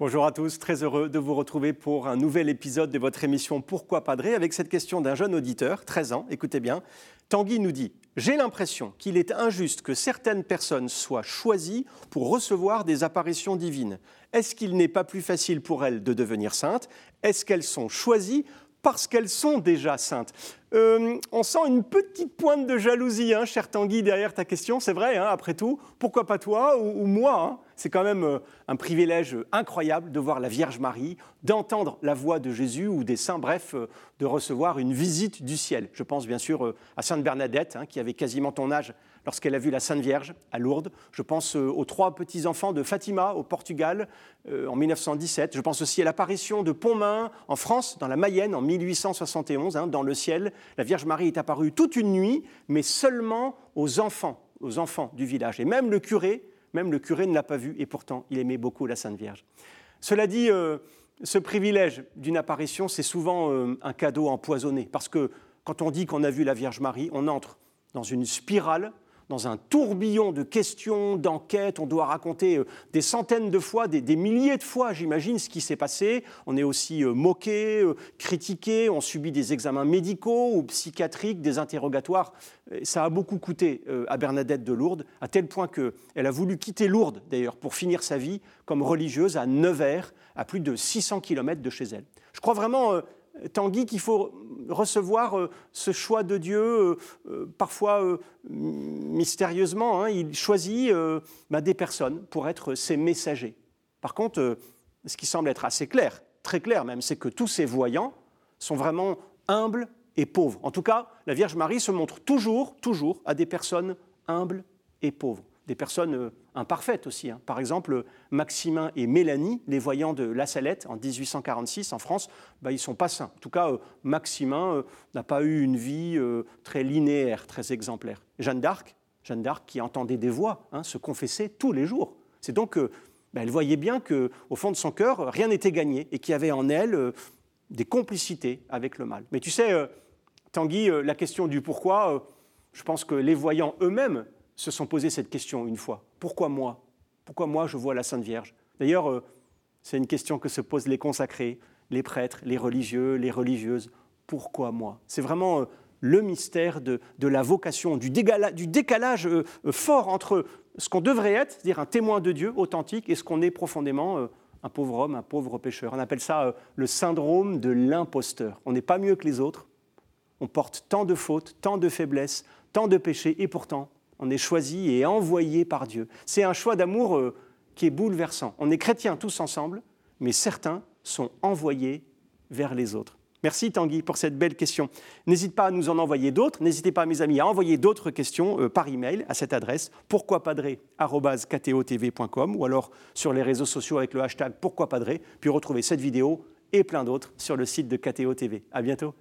Bonjour à tous, très heureux de vous retrouver pour un nouvel épisode de votre émission Pourquoi Padré avec cette question d'un jeune auditeur, 13 ans, écoutez bien. Tanguy nous dit J'ai l'impression qu'il est injuste que certaines personnes soient choisies pour recevoir des apparitions divines. Est-ce qu'il n'est pas plus facile pour elles de devenir saintes? Est-ce qu'elles sont choisies parce qu'elles sont déjà saintes? Euh, on sent une petite pointe de jalousie, hein, cher Tanguy, derrière ta question. C'est vrai, hein, après tout. Pourquoi pas toi ou, moi hein? C'est quand même euh, un privilège incroyable de voir la Vierge Marie, d'entendre la voix de Jésus ou des saints, bref, euh, de recevoir une visite du ciel. Je pense bien sûr à Sainte Bernadette, qui avait quasiment ton âge lorsqu'elle a vu la Sainte Vierge à Lourdes. Je pense euh, aux trois petits-enfants de Fatima au Portugal euh, en 1917. Je pense aussi à l'apparition de Pontmain en France, dans la Mayenne, en 1871, hein, dans le ciel. La Vierge Marie est apparue toute une nuit, mais seulement aux enfants, aux enfants du village. Et même le curé, même le curé ne l'a pas vue, et pourtant il aimait beaucoup la Sainte Vierge. Cela dit, euh, ce privilège d'une apparition, c'est souvent un cadeau empoisonné, parce que quand on dit qu'on a vu la Vierge Marie, on entre dans une spirale dans un tourbillon de questions, d'enquêtes. On doit raconter euh, des centaines de fois, des, milliers de fois, j'imagine, ce qui s'est passé. On est aussi euh, moqué, euh, critiqué, on subit des examens médicaux ou psychiatriques, des interrogatoires. Ça a beaucoup coûté à Bernadette de Lourdes, à tel point qu'elle a voulu quitter Lourdes, d'ailleurs, pour finir sa vie comme religieuse à Nevers, à plus de 600 km de chez elle. Je crois vraiment Tanguy qu'il faut recevoir euh, ce choix de Dieu, euh, euh, parfois mystérieusement. Hein. il choisit bah, des personnes pour être ses messagers. Par contre, ce qui semble être assez clair, très clair même, c'est que tous ces voyants sont vraiment humbles et pauvres. En tout cas, la Vierge Marie se montre toujours, toujours à des personnes humbles et pauvres des personnes euh, imparfaites aussi. Hein. Par exemple, Maximin et Mélanie, les voyants de La Salette en 1846 en France, bah, ils ne sont pas saints. En tout cas, euh, Maximin euh, n'a pas eu une vie très linéaire, très exemplaire. Jeanne d'Arc, Jeanne d'Arc qui entendait des voix hein, se confesser tous les jours. C'est donc bah, elle voyait bien qu'au fond de son cœur, rien n'était gagné et qu'il y avait en elle des complicités avec le mal. Mais tu sais, Tanguy, la question du pourquoi, je pense que les voyants eux-mêmes se sont posé cette question une fois. Pourquoi moi? Pourquoi moi je vois la Sainte Vierge? D'ailleurs, euh, c'est une question que se posent les consacrés, les prêtres, les religieux, les religieuses. Pourquoi moi? C'est vraiment euh, le mystère de, la vocation, du, décalage euh, fort entre ce qu'on devrait être, c'est-à-dire un témoin de Dieu authentique, et ce qu'on est profondément, un pauvre homme, un pauvre pécheur. On appelle ça le syndrome de l'imposteur. On n'est pas mieux que les autres. On porte tant de fautes, tant de faiblesses, tant de péchés, et pourtant, on est choisi et envoyé par Dieu. C'est un choix d'amour euh, qui est bouleversant. On est chrétiens tous ensemble, mais certains sont envoyés vers les autres. Merci Tanguy pour cette belle question. N'hésite pas à nous en envoyer d'autres. N'hésitez pas, mes amis, à envoyer d'autres questions euh, par email à cette adresse pourquoipadré.com ou alors sur les réseaux sociaux avec le hashtag pourquoipadré, puis retrouver cette vidéo et plein d'autres sur le site de KTO TV. À bientôt.